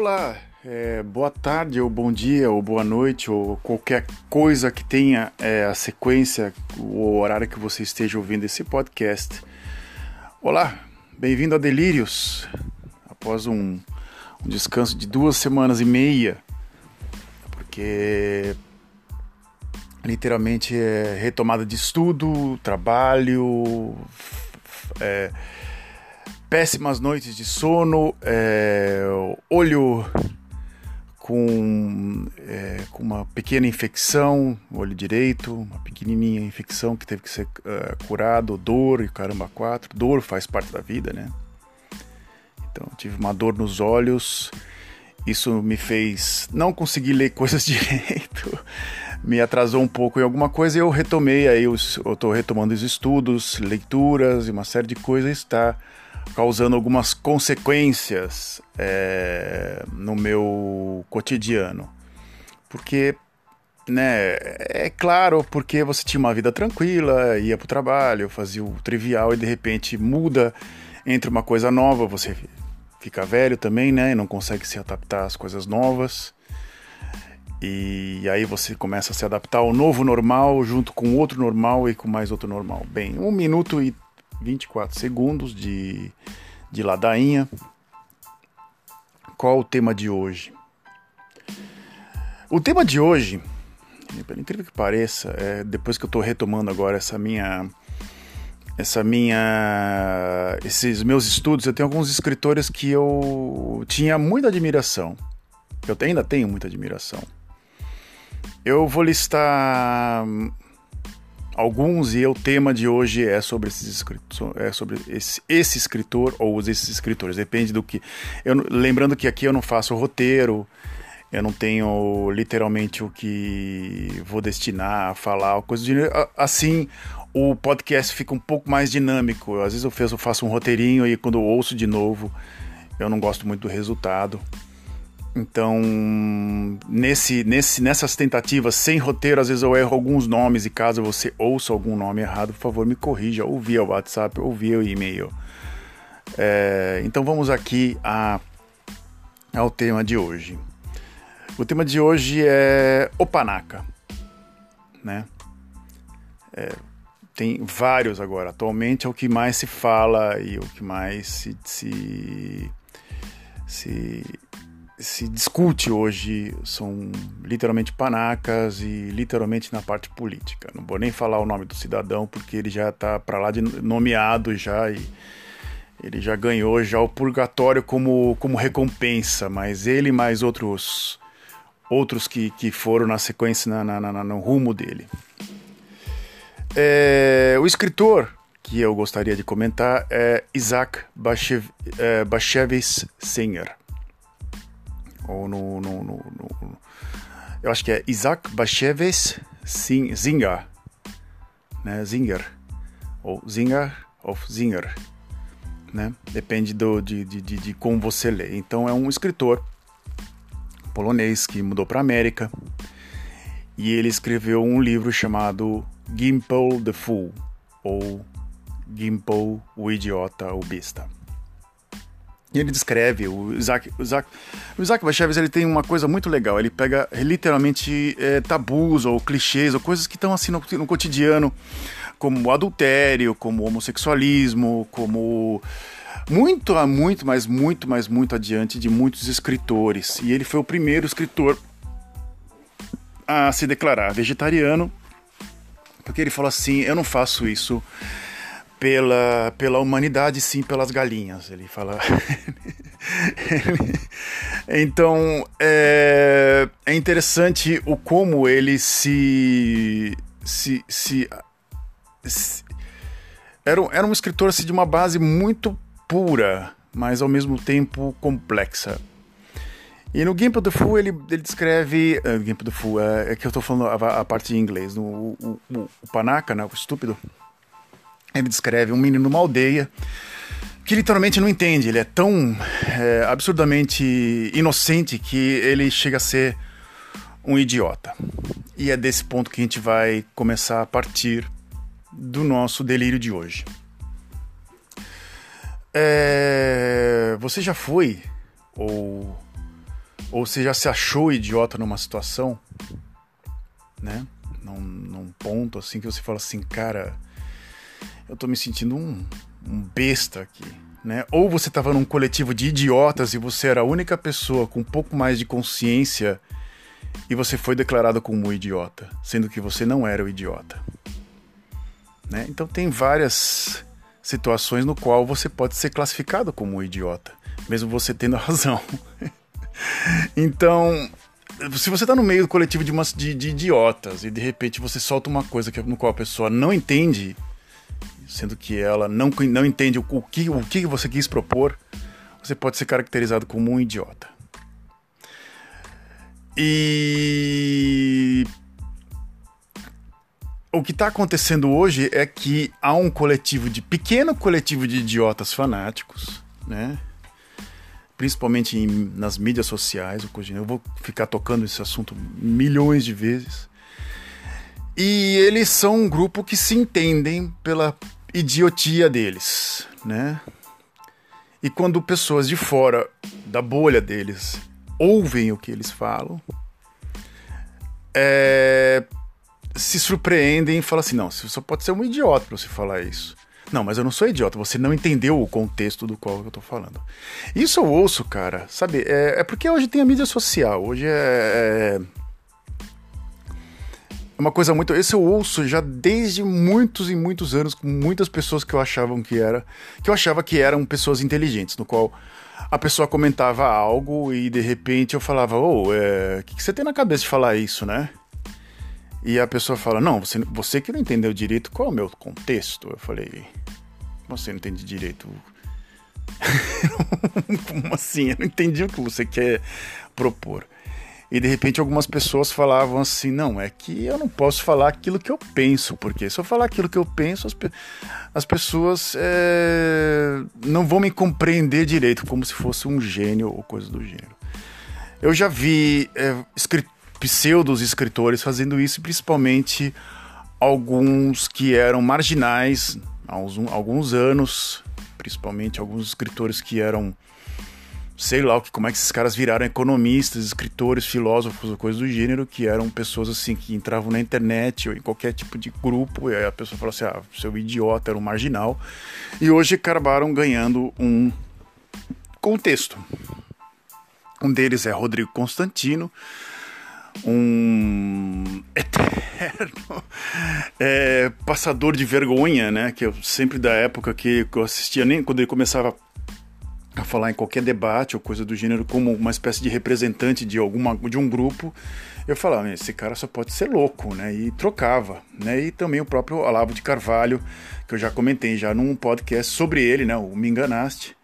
Olá, é, boa tarde, ou bom dia, ou boa noite, ou qualquer coisa que tenha é, a sequência, o horário que você esteja ouvindo esse podcast. Olá, bem-vindo a Delírios. Após um, um descanso de duas semanas e meia, porque literalmente é retomada de estudo, trabalho, é, péssimas noites de sono, é, olho com, é, com uma pequena infecção, olho direito, uma pequenininha infecção que teve que ser uh, curado, dor e caramba quatro, dor faz parte da vida, né? Então tive uma dor nos olhos, isso me fez não conseguir ler coisas direito, me atrasou um pouco em alguma coisa e eu retomei. Aí, os, eu estou retomando os estudos, leituras e uma série de coisas. Está causando algumas consequências é, no meu cotidiano. Porque, né, é claro, porque você tinha uma vida tranquila, ia para o trabalho, fazia o trivial e de repente muda entre uma coisa nova, você fica velho também, né, e não consegue se adaptar às coisas novas. E aí você começa a se adaptar ao novo normal junto com outro normal e com mais outro normal. Bem, um minuto e 24 segundos de, de ladainha. Qual o tema de hoje? O tema de hoje, pelo incrível que pareça, é, depois que eu estou retomando agora essa minha essa minha esses meus estudos, eu tenho alguns escritores que eu tinha muita admiração. Eu ainda tenho muita admiração. Eu vou listar alguns e o tema de hoje é sobre esses é sobre esse, esse escritor ou esses escritores, depende do que. Eu, lembrando que aqui eu não faço roteiro, eu não tenho literalmente o que vou destinar a falar, coisa de assim. O podcast fica um pouco mais dinâmico. Às vezes eu faço um roteirinho e quando eu ouço de novo, eu não gosto muito do resultado. Então, nesse, nesse, nessas tentativas sem roteiro, às vezes eu erro alguns nomes e caso você ouça algum nome errado, por favor, me corrija, ou via WhatsApp, ou via e-mail. É, então vamos aqui a, ao tema de hoje. O tema de hoje é Opanaka, né? É, tem vários agora. Atualmente é o que mais se fala e o que mais se, se, se se discute hoje são literalmente panacas e literalmente na parte política. Não vou nem falar o nome do cidadão porque ele já está para lá de nomeado já e ele já ganhou já o purgatório como, como recompensa, mas ele mais outros outros que, que foram na sequência na, na, na no rumo dele. É, o escritor que eu gostaria de comentar é Isaac Bashevis é, Singer ou no, no, no, no eu acho que é Isaac Bashevis Zinger, né? Zinger, ou Zinger of Zinger, né? Depende do, de, de, de, de como você lê. Então é um escritor polonês que mudou para a América e ele escreveu um livro chamado Gimple the Fool ou Gimple o Idiota, o Besta. E ele descreve, o Isaac, o Isaac, o Isaac Bashevis ele tem uma coisa muito legal, ele pega literalmente é, tabus ou clichês ou coisas que estão assim no, no cotidiano, como adultério, como homossexualismo, como muito, muito, mas muito, mas muito adiante de muitos escritores. E ele foi o primeiro escritor a se declarar vegetariano, porque ele falou assim: eu não faço isso pela, pela humanidade, sim pelas galinhas. Ele fala. então é, é interessante o como ele se. se, se, se era, era um escritor assim, de uma base muito pura, mas ao mesmo tempo complexa. E no Gimp the Fool ele, ele descreve. Uh, Gimp the Fool, é, é que eu estou falando a, a, parte em inglês. No, o, o, o né, o estúpido, ele descreve um menino numa aldeia que literalmente não entende. Ele é tão é, absurdamente inocente que ele chega a ser um idiota. E é desse ponto que a gente vai começar a partir do nosso delírio de hoje. É, você já foi ou Ou você já se achou idiota numa situação, né? Num, num ponto assim que você fala assim, cara, eu tô me sentindo um, um besta aqui, né? Ou você estava num coletivo de idiotas e você era a única pessoa com um pouco mais de consciência e você foi declarado como um idiota, sendo que você não era o idiota. Né? Então tem várias situações no qual você pode ser classificado como um idiota, mesmo você tendo razão. então, se você está no meio do coletivo de, umas, de, de, idiotas e de repente você solta uma coisa que, no qual a pessoa não entende, sendo que ela não, não entende o, o, que, o que você quis propor, você pode ser caracterizado como um idiota. E o que está acontecendo hoje é que há um coletivo de pequeno coletivo de idiotas fanáticos, né? Principalmente em, nas mídias sociais, eu vou ficar tocando esse assunto milhões de vezes. E eles são um grupo que se entendem pela idiotia deles, né? E quando pessoas de fora da bolha deles ouvem o que eles falam, é, se surpreendem e falam assim: não, você só pode ser um idiota para você falar isso. Não, mas eu não sou idiota, você não entendeu o contexto do qual eu tô falando. Isso eu ouço, cara, sabe? É, é porque hoje tem a mídia social, hoje é, é. É uma coisa muito. Esse eu ouço já desde muitos e muitos anos com muitas pessoas que eu achavam que era. Que eu achava que eram pessoas inteligentes, no qual a pessoa comentava algo e de repente eu falava, ô, oh, é, o que, que você tem na cabeça de falar isso, né? E a pessoa fala: Não, você, você que não entendeu direito qual é o meu contexto. Eu falei: Você não entende direito. Como assim? Eu não entendi o que você quer propor. E de repente algumas pessoas falavam assim: Não, é que eu não posso falar aquilo que eu penso, porque se eu falar aquilo que eu penso, as, pe as pessoas é, não vão me compreender direito, como se fosse um gênio ou coisa do gênero. Eu já vi é, escritores pseudos escritores fazendo isso, principalmente alguns que eram marginais há uns, alguns anos, principalmente alguns escritores que eram sei lá como é que esses caras viraram economistas, escritores, filósofos ou coisa do gênero, que eram pessoas assim que entravam na internet ou em qualquer tipo de grupo, e aí a pessoa falou assim: ah, seu idiota era um marginal, e hoje acabaram ganhando um contexto. Um deles é Rodrigo Constantino, um eterno é, passador de vergonha, né? Que eu sempre da época que eu assistia, nem quando ele começava a falar em qualquer debate ou coisa do gênero, como uma espécie de representante de alguma de um grupo, eu falava, esse cara só pode ser louco, né? E trocava, né? E também o próprio Olavo de Carvalho, que eu já comentei já num podcast sobre ele, né? O Me Enganaste,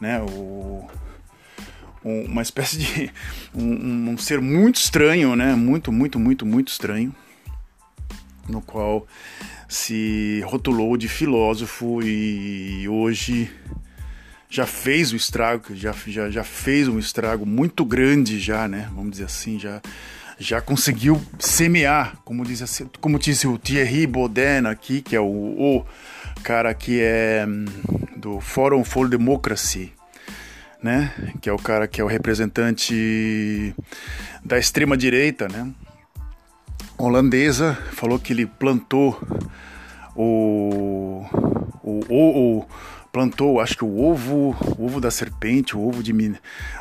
né? O um, uma espécie de um, um, ser muito estranho, né? Muito, muito, muito, muito estranho, no qual se rotulou de filósofo e hoje já fez o estrago, já, já, já fez um estrago muito grande já, né? Vamos dizer assim, já já conseguiu semear, como diz, assim, como disse o Thierry Baudin aqui, que é o, o cara que é hum, do Forum for Democracy, né? Que é o cara que é o representante da extrema direita, né? Holandesa, falou que ele plantou o, o, o, o plantou, acho que o ovo, o ovo da serpente, o ovo de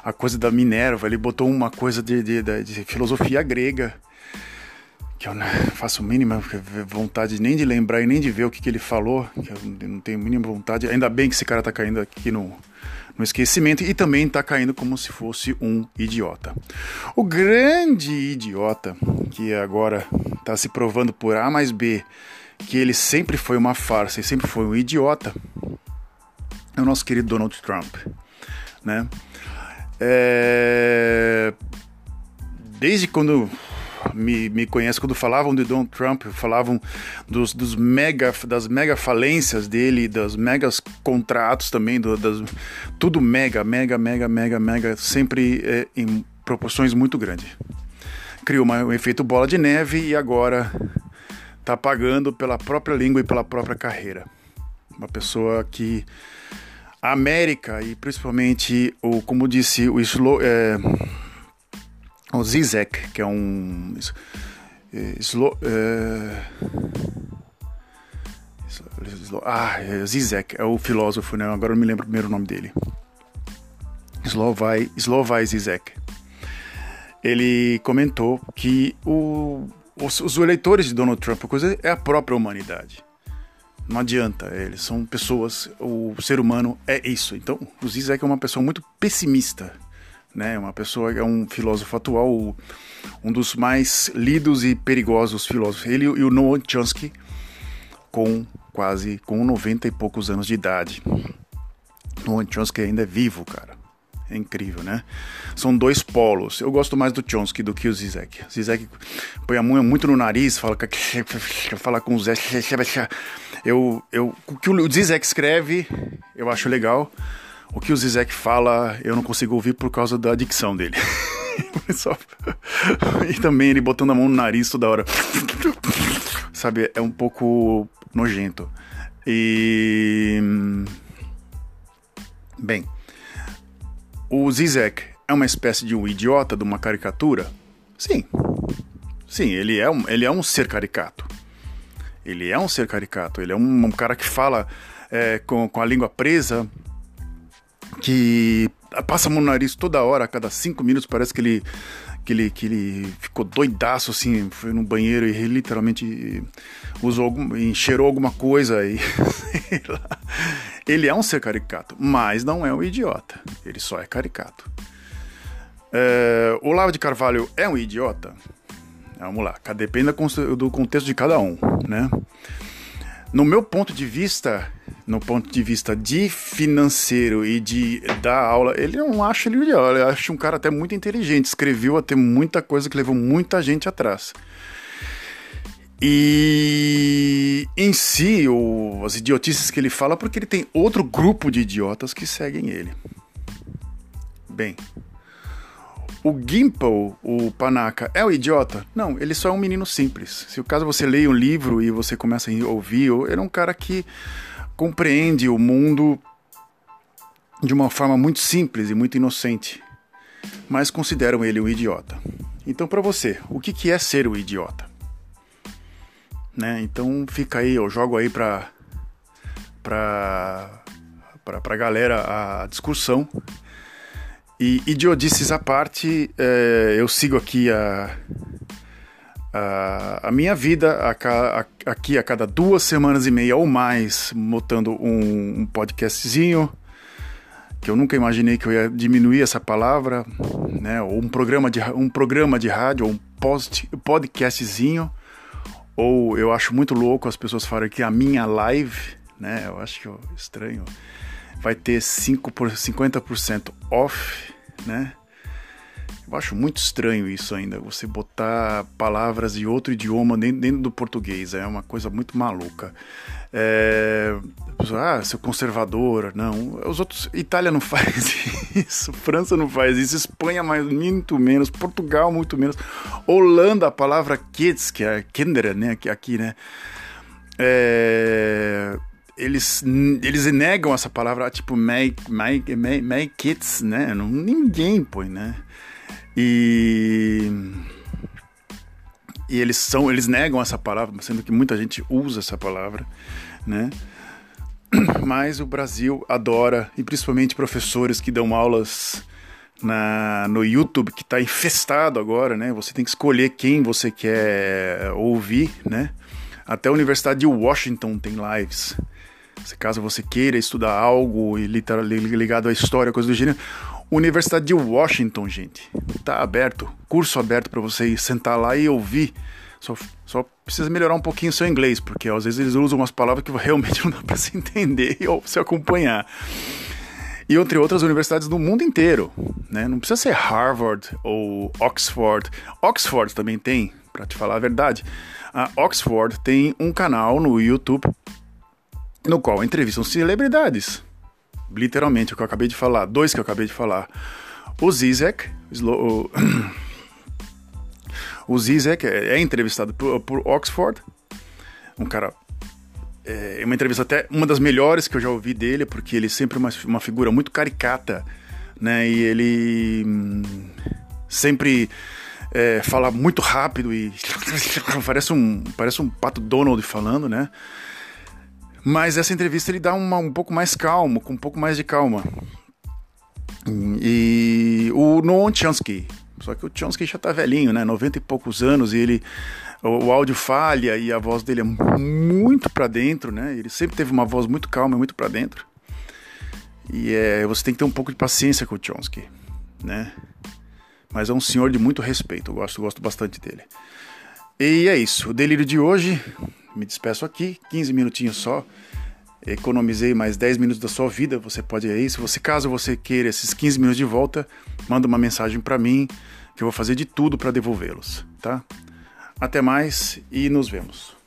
a coisa da Minerva, ele botou uma coisa de, de, de filosofia grega que eu não faço mínima vontade nem de lembrar e nem de ver o que, que ele falou, que eu não tenho mínima vontade. Ainda bem que esse cara tá caindo aqui no, no esquecimento e também está caindo como se fosse um idiota. O grande idiota, que agora está se provando por A mais B que ele sempre foi uma farsa e sempre foi um idiota, é o nosso querido Donald Trump, né? É... Desde quando me, me conhece quando falavam de Donald Trump, falavam dos, dos mega, das mega falências dele, dos megas contratos também, do, das, tudo mega, mega, mega, mega, mega, sempre é, em proporções muito grandes. Criou uma, um efeito bola de neve e agora está pagando pela própria língua e pela própria carreira. Uma pessoa que a América e principalmente o, como disse o slow, é, o Zizek, que é um. Slo, é, ah, é Zizek, é o filósofo, né? Agora eu me lembro o primeiro nome dele. Slovai, Slovai Zizek. Ele comentou que o, os, os, eleitores de Donald Trump coisa é a própria humanidade. Não adianta, eles são pessoas, o ser humano é isso. Então, o Zizek é uma pessoa muito pessimista, né? Uma pessoa, é um filósofo atual, um dos mais lidos e perigosos filósofos. Ele e o Noam Chomsky, com quase com 90 e poucos anos de idade. Noam Chomsky ainda é vivo, cara. É incrível, né? São dois polos. Eu gosto mais do Chomsky do que o Zizek. Zizek põe a mão muito no nariz, fala, fala com o Zé. Eu, eu, o que o Zizek escreve, eu acho legal. O que o Zizek fala, eu não consigo ouvir por causa da dicção dele. e também ele botando a mão no nariz toda hora. Sabe, é um pouco nojento. E. Bem, o Zizek é uma espécie de um idiota, de uma caricatura? Sim. Sim, ele é um, ele é um ser caricato. Ele é um ser caricato. Ele é um, um cara que fala é, com, com a língua presa, que passa a mão no nariz toda hora, a cada cinco minutos parece que ele que ele, que ele ficou doidaço assim, foi no banheiro e literalmente usou algum, alguma coisa e ele é um ser caricato, mas não é um idiota, ele só é caricato. É, o Lavo de Carvalho é um idiota? Vamos lá, depende do contexto de cada um, né? No meu ponto de vista, no ponto de vista de financeiro e de dar aula, ele não acha ele ideal, eu acho um cara até muito inteligente, escreveu até muita coisa que levou muita gente atrás. E em si, o, as idiotices que ele fala, porque ele tem outro grupo de idiotas que seguem ele. Bem, o Gimple, o Panaka, é o idiota? Não, ele só é um menino simples. Se o caso você leia um livro e você começa a ouvir, ele é um cara que compreende o mundo de uma forma muito simples e muito inocente, mas consideram ele um idiota. Então, para você, o que, é ser o idiota? Né? Então, fica aí, eu jogo aí para para para a galera a discussão. E idiotices à parte, é, eu sigo aqui a, a, a minha vida a, a, aqui a cada duas semanas e meia ou mais, botando um, um podcastzinho, que eu nunca imaginei que eu ia diminuir essa palavra, né? Ou um programa de, um programa de rádio, ou um post, podcastzinho. Ou eu acho muito louco as pessoas falarem que a minha live, né? Eu acho que estranho. Vai ter 5 por, 50% off, né? Eu acho muito estranho isso ainda, você botar palavras de outro idioma dentro, do português, é uma coisa muito maluca. É, ah, seu conservador, não. Os outros, Itália não faz isso, França não faz isso, Espanha mais, muito menos, Portugal muito menos, Holanda, a palavra kids, que é kinder, né, aqui, né, é, eles, eles negam essa palavra, tipo, make kids, né, não, ninguém põe, né, e e eles são, eles negam essa palavra, sendo que muita gente usa essa palavra, né? Mas o Brasil adora, e principalmente professores que dão aulas na, no YouTube, que está infestado agora, né? Você tem que escolher quem você quer ouvir, né? Até a Universidade de Washington tem lives. Se caso você queira estudar algo ligado à história, coisa do gênero, Universidade de Washington, gente. Tá aberto, curso aberto para você sentar lá e ouvir. Só, só precisa melhorar um pouquinho o seu inglês, porque às vezes eles usam umas palavras que realmente não dá para se entender ou se acompanhar. E entre outras universidades do mundo inteiro, né? Não precisa ser Harvard ou Oxford. Oxford também tem, para te falar a verdade. A Oxford tem um canal no YouTube no qual entrevistam celebridades literalmente o que eu acabei de falar, dois que eu acabei de falar. O Zizek, o, o Zizek é, é entrevistado por, por, Oxford, um cara. É, é uma entrevista até uma das melhores que eu já ouvi dele, porque ele é sempre uma, uma figura muito caricata, né? E ele hum, sempre é, fala muito rápido e parece um, parece um pato Donald falando, né? Mas essa entrevista ele dá uma, um pouco mais calmo, com um pouco mais de calma. E o Noam Chomsky, só que o Chomsky já tá velhinho, né? 90 e poucos anos e ele o, o áudio falha e a voz dele é muito para dentro, né? Ele sempre teve uma voz muito calma, muito para dentro. E é, você tem que ter um pouco de paciência com o Chomsky, né? Mas é um senhor de muito respeito, eu gosto, gosto bastante dele. E é isso, o delírio de hoje, me despeço aqui, 15 minutinhos só. Economizei mais 10 minutos da sua vida, você pode ir aí. Se você, caso você queira esses 15 minutos de volta, manda uma mensagem para mim, que eu vou fazer de tudo para devolvê-los, tá? Até mais e nos vemos.